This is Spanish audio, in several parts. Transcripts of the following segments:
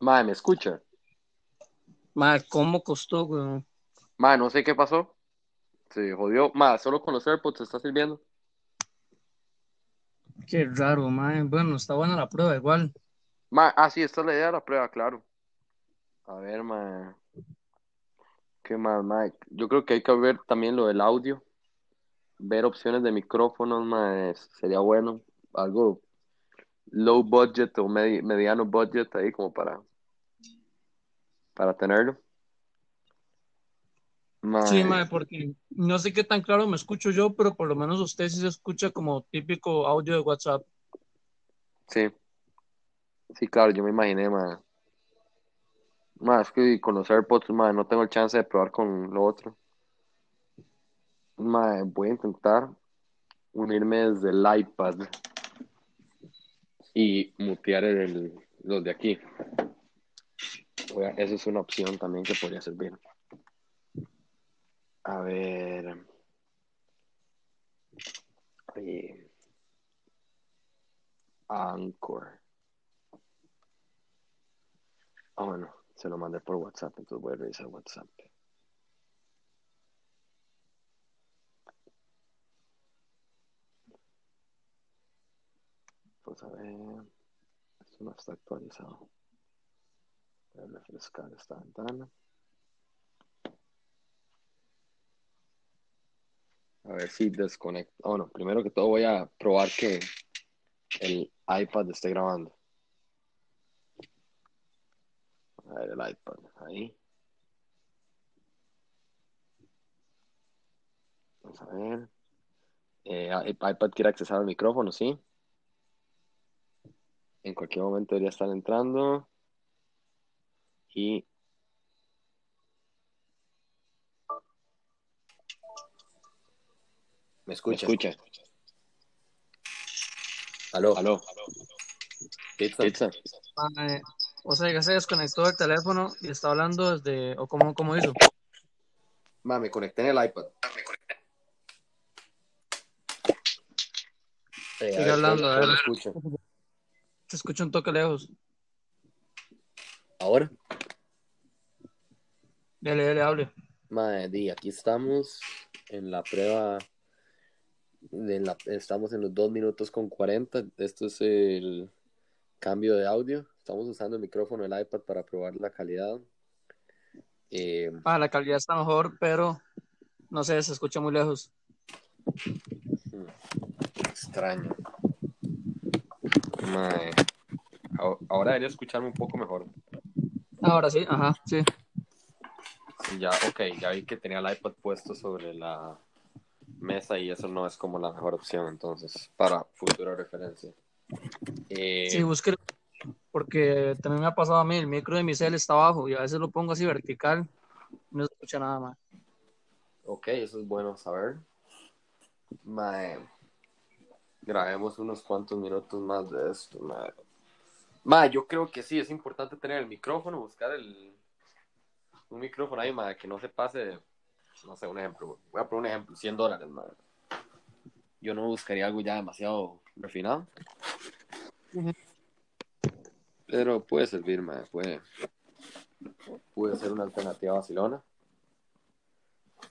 Mae, ¿me escucha? Mae, ¿cómo costó, weón? Mae, no sé qué pasó. Se jodió. Mae, solo con los AirPods se está sirviendo. Qué raro, mae. Bueno, está buena la prueba, igual. Mae, ah, sí, esta es la idea de la prueba, claro. A ver, mae. ¿Qué más, mae? Yo creo que hay que ver también lo del audio. Ver opciones de micrófonos, mae, sería bueno. Algo low budget o medi- mediano budget ahí como para, para tenerlo. Sí, mae, porque no sé qué tan claro me escucho yo, pero por lo menos usted sí se escucha como típico audio de WhatsApp. sí. Sí, claro, yo me imaginé. Mae, es que con los AirPods, mae, no tengo el chance de probar con lo otro. Mae, voy a intentar unirme desde el iPad y mutear el, los de aquí. Voy esa es una opción también que podría servir. A ver. Eh, Anchor. Ah, bueno, se lo mandé por WhatsApp, entonces voy a revisar WhatsApp. Pues a ver. Esto no está actualizado. Refrescar esta ventana. A ver si desconecto. Oh, primero que todo voy a probar que el iPad esté grabando. A ver el iPad. Ahí. Vamos a ver. Eh, i- iPad quiere accesar al micrófono, ¿sí? En cualquier momento debería estar entrando. Y ¿Me escucha? escucha? Aló, aló. Pizza. Pizza. O sea, ya se desconectó el teléfono y está hablando desde, o cómo, cómo hizo. Ma, me conecté en el iPad. Eh, Sigue hablando, a ver. Se escucha un toque lejos. ¿Ahora? Dele, dele, hable. Mae, di, aquí estamos en la prueba. de la- estamos en los 2 minutos con 40. Esto es el cambio de audio. Estamos usando el micrófono del iPad para probar la calidad. Eh, Ah, la calidad está mejor, pero no sé, se escucha muy lejos. extraño. Mae. Ahora- Ahora debería escucharme un poco mejor. Ahora sí, ajá, sí. Ya, ok, ya vi que tenía el iPad puesto sobre la mesa y eso no es como la mejor opción, entonces, para futura referencia. Eh, Sí, busque, porque también me ha pasado a mí, el micro de mi cel está abajo y a veces lo pongo así vertical no se escucha nada más. ok, eso es bueno saber. Mae, grabemos unos cuantos minutos más de esto, mae. Mae, yo creo que sí, es importante tener el micrófono, buscar el un micrófono ahí, mae, que no se pase, no sé, un ejemplo. Voy a poner un ejemplo, 100 dólares, mae. Yo no buscaría algo ya demasiado refinado. Pero puede servir, mae, puede, puede ser una alternativa vacilona.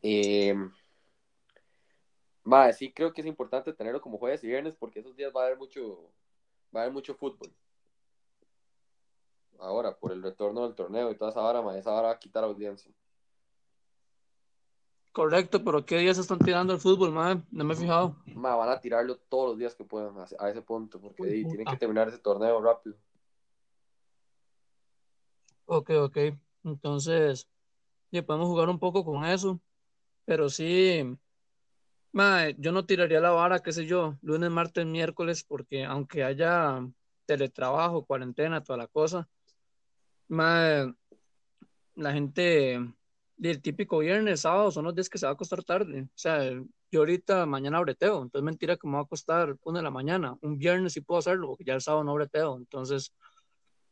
Eh, mae, sí creo que es importante tenerlo como jueves y viernes porque esos días va a haber mucho, va a haber mucho fútbol. Ahora, por el retorno del torneo y toda esa mae, esa hora va a quitar audiencia. Correcto, pero ¿qué días están tirando el fútbol, man? No me he fijado. Ma, van a tirarlo todos los días que puedan a, a ese punto, porque Uy, tienen que terminar ese torneo rápido. Ok, ok. Entonces, ya podemos jugar un poco con eso. Pero sí, mae, yo no tiraría la vara, qué sé yo, lunes, martes, miércoles, porque aunque haya teletrabajo, cuarentena, toda la cosa, mae, la gente del típico viernes, sábado, son los días que se va a acostar tarde. O sea, yo ahorita mañana breteo, entonces mentira que me va a acostar una de la mañana. Un viernes sí puedo hacerlo, porque ya el sábado no breteo. Entonces,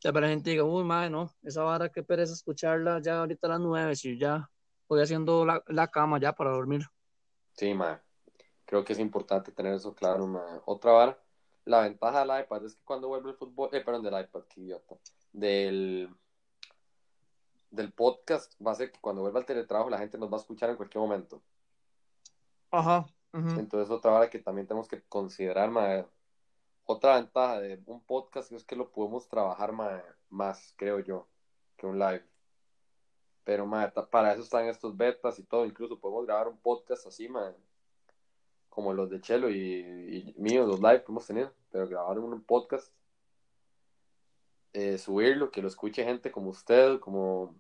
ya para la gente diga, uy, madre, no, esa vara qué pereza escucharla ya ahorita a las nueve, si ya voy haciendo la, la cama ya para dormir. Sí, ma. Creo que es importante tener eso claro, ma. Otra vara la ventaja del iPad es que cuando vuelve el fútbol, eh, perdón, del iPad, qué idiota, del, del podcast, va a ser que cuando vuelva el teletrabajo la gente nos va a escuchar en cualquier momento. Ajá. Entonces, otra hora que también tenemos que considerar, mae, otra ventaja de un podcast es que lo podemos trabajar mae, más, creo yo, que un live. Pero mae, para eso están estos betas y todo, incluso podemos grabar un podcast así, como los de Chelo y, y míos, los live que hemos tenido, pero grabar un podcast, eh, subirlo, que lo escuche gente como usted, como,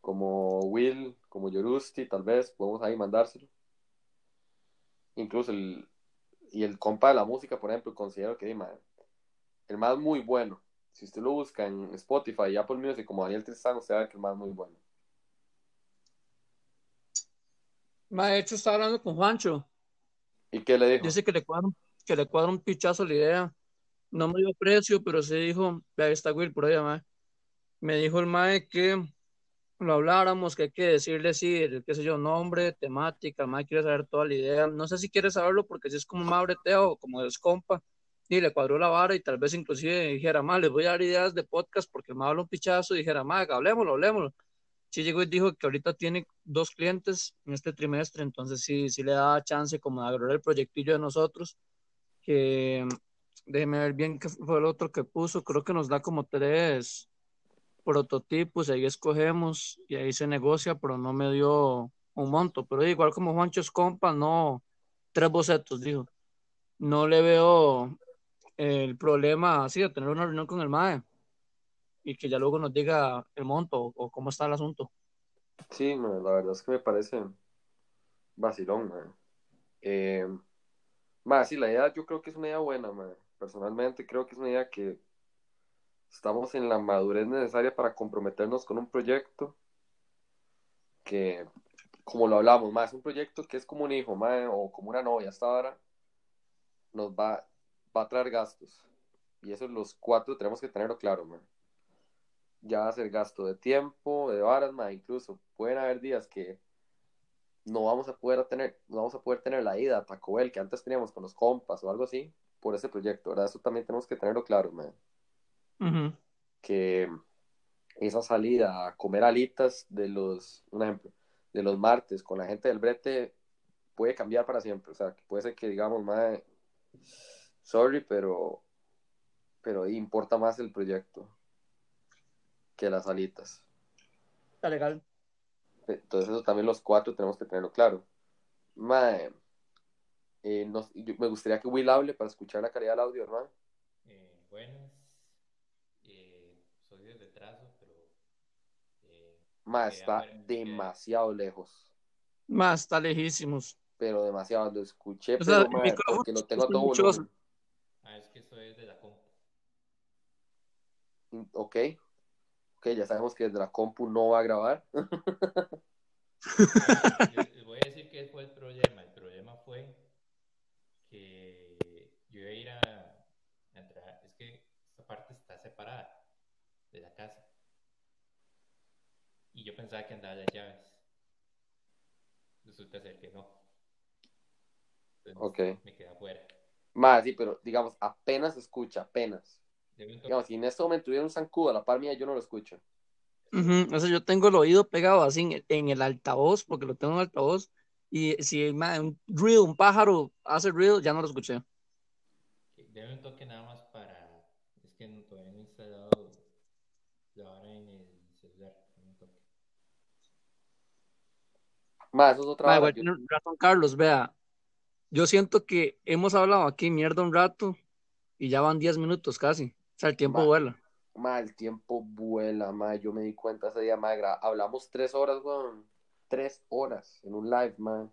como Will, como Yorusti, tal vez, podemos ahí mandárselo incluso el, y el compa de la música, por ejemplo, considero que el más muy bueno. Si usted lo busca en Spotify y Apple Music como Daniel Tristán, usted va que el más muy bueno. de hecho, estaba hablando con Juancho. ¿Y qué le dijo? Dice que le cuadra, que le cuadra un pichazo la idea. No me dio precio, pero se dijo, ahí está Will por ahí, Me dijo el mae que lo habláramos, que hay que decirle sí, qué sé yo, nombre, temática, más quiere saber toda la idea. No sé si quiere saberlo porque si es como más breteo, como es compa, y le cuadró la vara y tal vez inclusive dijera, más les voy a dar ideas de podcast porque me habla un pichazo y dijera, más hablemoslo, hablemoslo. Sí llegó y dijo que ahorita tiene dos clientes en este trimestre, entonces sí, sí le da chance como de agarrar el proyectillo de nosotros, que déjeme ver bien qué fue el otro que puso, creo que nos da como tres, prototipos, ahí escogemos y ahí se negocia, pero no me dio un monto. Pero igual como Juancho es compa, no, tres bocetos, dijo. No le veo el problema así de tener una reunión con el MAE y que ya luego nos diga el monto o, cómo está el asunto. Sí, la verdad es que me parece vacilón, man. Eh, la idea yo creo que es una idea buena, man. Personalmente creo que es una idea que estamos en la madurez necesaria para comprometernos con un proyecto que, como lo hablamos, más un proyecto que es como un hijo o como una novia hasta ahora, nos va, va a traer gastos. Y eso los cuatro tenemos que tenerlo claro, Ya va a ser gasto de tiempo, de varas, incluso pueden haber días que no vamos a poder tener, no vamos a poder tener la ida a Taco Bell que antes teníamos con los compas o algo así por ese proyecto, ¿verdad? Eso también tenemos que tenerlo claro, man que esa salida a comer alitas de los, un ejemplo, de los martes con la gente del brete puede cambiar para siempre. O sea, que puede ser que digamos, más sorry, pero, pero importa más el proyecto que las alitas. Está legal. Entonces eso también los cuatro tenemos que tenerlo claro. Mae, eh, me gustaría que Will hable para escuchar la calidad del audio, hermano. Eh, bueno, Más está demasiado lejos. Más está lejísimos. Pero demasiado. Lo escuché, pero porque lo tengo todo volumen. Ah, es que esto es de la compu. Ok. Ok, ya sabemos que desde la compu no va a grabar. Les voy a decir qué fue el problema. El problema fue que yo iba a ir a entrar. Es que esta parte está separada de la casa y yo pensaba que andaba las llaves. Resulta ser que no. ok. Me queda afuera. Más, sí, pero digamos, apenas escucha, apenas. Digamos, si en este momento hubiera un zancudo a la par mía, yo no lo escucho. O sea, yo tengo el oído pegado así en el, altavoz, porque lo tengo en altavoz, y si un ruido, un pájaro hace ruido, ya no lo escuché. Debe un toque nada más para. Es que todavía no he instalado la hora en el Más, eso es otra razón, Carlos, vea. Yo siento que hemos hablado aquí mierda un rato y ya van 10 minutos casi. O sea, el tiempo vuela. Ma, el tiempo vuela, ma. Yo me di cuenta ese día, ma. Hablamos tres horas, weón. Tres horas en un live, ma.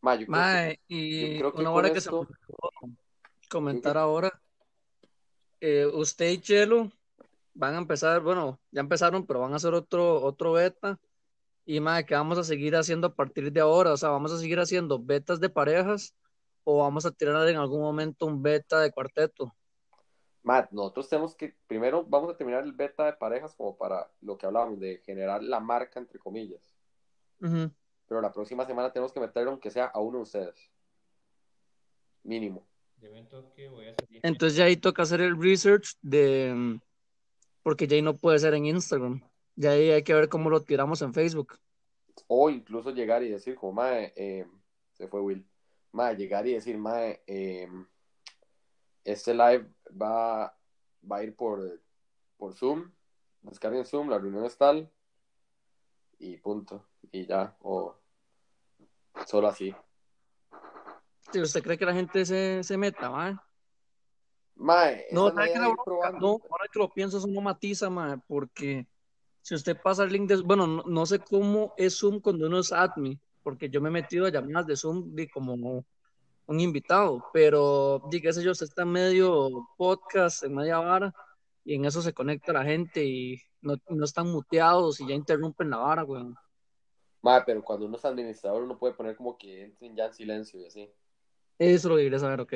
Ma, yo creo y una hora que se comentar ahora. Eh, usted y Chelo van a empezar, bueno, ya empezaron, pero van a hacer otro, otro beta. Y más que vamos a seguir haciendo a partir de ahora, o sea, vamos a seguir haciendo betas de parejas o vamos a tirar en algún momento un beta de cuarteto. Matt, nosotros tenemos que, primero vamos a terminar el beta de parejas como para lo que hablábamos, de generar la marca, entre comillas. Pero la próxima semana tenemos que meterlo aunque sea a uno de ustedes. mínimo. De un toque voy a salir. Entonces ya ahí toca hacer el research de, mm, porque ya ahí no puede ser en Instagram. Ya ahí hay que ver cómo lo tiramos en Facebook. O incluso llegar y decir, como, mae, eh, se fue Will. Mae, llegar y decir, mae, eh, este live va, va a ir por, por Zoom. Descarguen Zoom, la reunión es tal. Y punto. Y ya. O solo así. Si usted cree que la gente se, se meta, mae. Mae, No, esa ¿sabe idea qué de la bronca? No, ahora que lo pienso, eso no matiza, mae, porque si usted pasa el link de, bueno, no, no sé cómo es Zoom cuando uno es admin, porque yo me he metido a llamadas de Zoom de como un invitado, pero di qué sé yo, usted está en medio podcast, en media vara, y en eso se conecta la gente y no, no están muteados y ya interrumpen la vara, weón. Mae, pero cuando uno es administrador, uno puede poner como que entren ya en silencio y así. Eso lo quería saber, ok.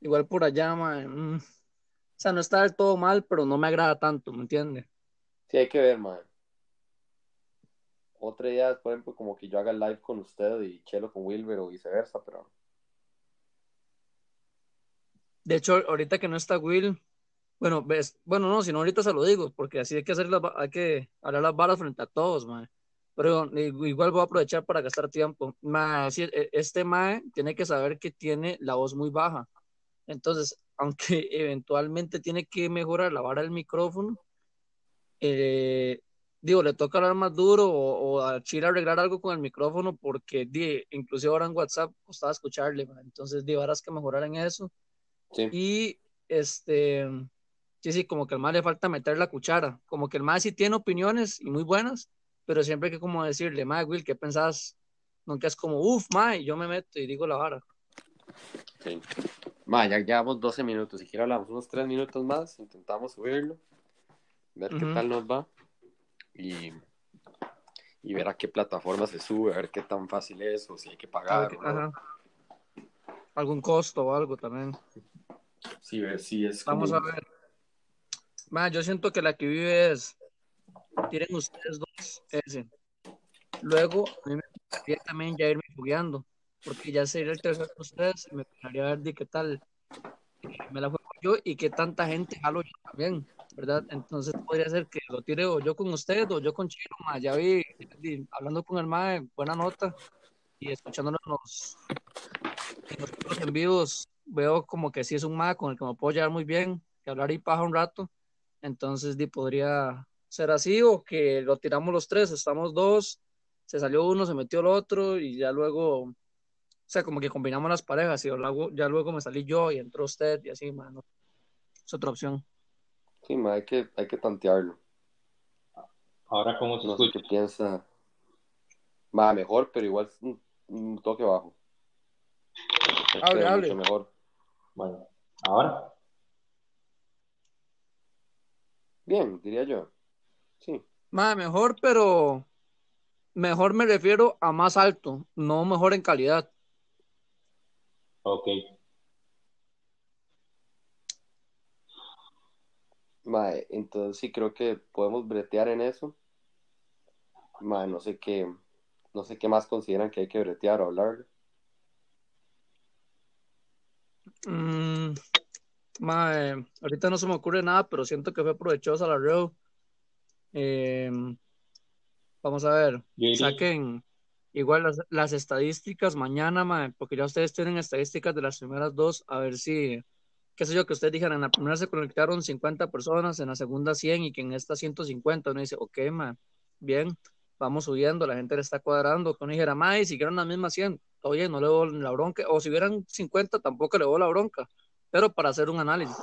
Igual por allá, mae, mm, o sea, no está del todo mal, pero no me agrada tanto, ¿me entiende? Sí, hay que ver, mae. Otra idea es, por ejemplo, como que yo haga live con usted y Chelo con Wilber o viceversa, pero De hecho, ahorita que no está Will, bueno, ves, bueno, no, si no ahorita se lo digo, porque así hay que hacer las, hay que hablar las varas frente a todos, mae. Pero igual voy a aprovechar para gastar tiempo. Mae, e- este mae tiene que saber que tiene la voz muy baja. Entonces, aunque eventualmente tiene que mejorar la vara del micrófono, eh, digo, le toca hablar más duro o, o a Chile arreglar algo con el micrófono, porque di, inclusive ahora en WhatsApp costaba escucharle, mae. Entonces, di, varas que mejorar en eso. sí. Y este, sí, sí, como que al más le falta meter la cuchara. Como que el más sí tiene opiniones y muy buenas, pero siempre hay que como decirle, mae, Will, ¿qué pensás? Nunca es como, uff, mae, yo me meto y digo la vara. Sí. Ma, ya llevamos 12 minutos. Si quiere hablamos unos 3 minutos más, intentamos subirlo, ver qué Ujú. tal nos va y, y ver a qué plataforma se sube, a ver qué tan fácil es o si hay que pagar. no. Algún costo o algo también. Sí, ver si es Vamos a ver. Mae, yo siento que la que vive es, tienen ustedes dos ese. Luego, a mí me gustaría también ya irme jugueando, porque ya sería el tercer de ustedes y me gustaría ver de qué tal eh, me la juego yo y qué tanta gente jalo yo también, ¿verdad? Entonces podría ser que lo tire o yo con usted o yo con Chilo, ma, ya vi, hablando con el MAE, buena nota, y escuchándolo en los, en vivos, veo como que sí es un MAE con el que me puedo llevar muy bien, que hablar y paja un rato, entonces di, podría ser así o que lo tiramos los tres, estamos dos, se salió uno, se metió el otro y ya luego, o sea, como que combinamos las parejas y luego, ya luego me salí yo y entró usted y así, mano. Es otra opción. Sí, ma, hay que, hay que tantearlo. Ahora, ¿cómo se No sé escucha? qué piensa. Va mejor, pero igual es un, un toque bajo. Hable, Pero hable. Mucho mejor. Bueno, ahora. Bien, diría yo. Sí. Más mejor, pero mejor me refiero a más alto, no mejor en calidad. Ok. Mae, entonces sí creo que podemos bretear en eso. Mae, no sé qué, no sé qué más consideran que hay que bretear o hablar. Mm, mae, ahorita no se me ocurre nada, pero siento que fue provechosa la reo. Eh, vamos a ver, saquen igual las, las estadísticas mañana, mae, porque ya ustedes tienen estadísticas de las primeras dos, a ver si, qué sé yo, que ustedes dijeran, en la primera se conectaron 50 personas, en la segunda 100 y que en esta 150, uno dice, ok, mae, bien, vamos subiendo, la gente le está cuadrando, que uno dijera, mae, si quieren las mismas 100, todo bien, no le doy la bronca, o si hubieran 50, tampoco le doy la bronca, pero para hacer un análisis.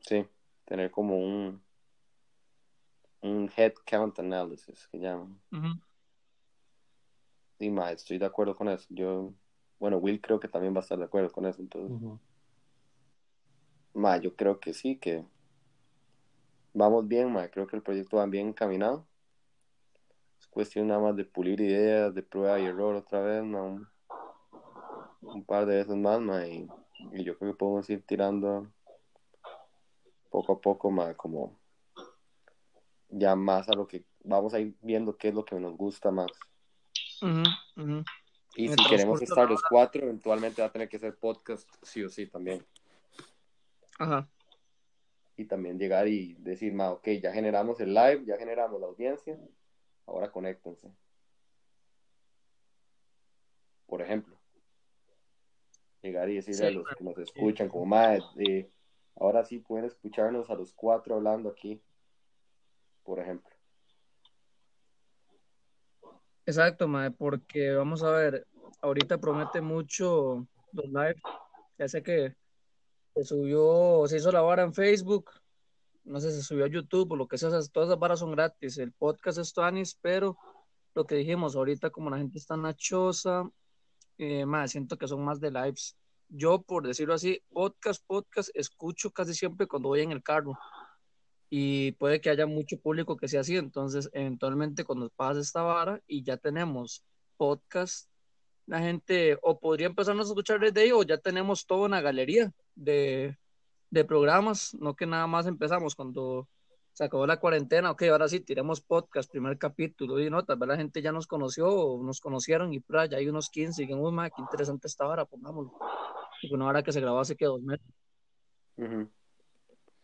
Sí, tener como un, un head count analysis que llaman. Ujú. Sí, mae, estoy de acuerdo con eso. Yo, bueno, Will creo que también va a estar de acuerdo con eso. Entonces, mae, yo creo que sí, que vamos bien, mae. Creo que el proyecto va bien encaminado. Es cuestión nada más de pulir ideas, de prueba y error otra vez, mae, un, un par de veces más, mae, y, y yo creo que podemos ir tirando poco a poco, mae, como ya más a lo que vamos a ir viendo qué es lo que nos gusta más. Y si queremos estar los cuatro, eventualmente va a tener que ser podcast sí o sí también. Ajá. Y también llegar y decir, ma, ok, ya generamos el live, ya generamos la audiencia, ahora conéctense. Por ejemplo. Llegar y decirle Sí, a los que nos escuchan, como, ma, eh, ahora sí pueden escucharnos a los cuatro hablando aquí. Por ejemplo. Exacto, mae, porque vamos a ver, ahorita promete mucho los live. Ya sé que se subió, se hizo la vara en Facebook, no sé, se subió a YouTube o lo que sea, todas esas varas son gratis. El podcast es Tuanis, pero lo que dijimos ahorita, como la gente está nachosa, eh, mae, siento que son más de lives. Yo, por decirlo así, podcast, podcast, escucho casi siempre cuando voy en el carro. y puede que haya mucho público que sea así, entonces eventualmente cuando pase esta vara y ya tenemos podcast, la gente o podría empezarnos a escuchar desde ahí o ya tenemos toda una galería de, de programas, no que nada más empezamos cuando se acabó la cuarentena, ok, ahora sí, tiremos podcast, primer capítulo, y no, tal vez la gente ya nos conoció o nos conocieron y pra, ya hay unos 15 y que, uy, qué interesante esta vara, pongámoslo. Y una vara que se grabó hace que dos meses. Ma,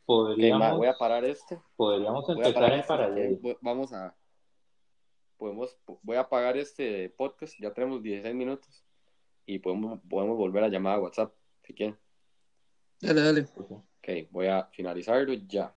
Podríamos, voy a parar este. podríamos empezar en este, paralelo. voy- Vamos a. Podemos, voy a apagar este podcast. Ya tenemos 16 minutos. Y podemos, podemos volver a llamar a WhatsApp si quieren. Dale, dale. Ok, voy a finalizarlo ya.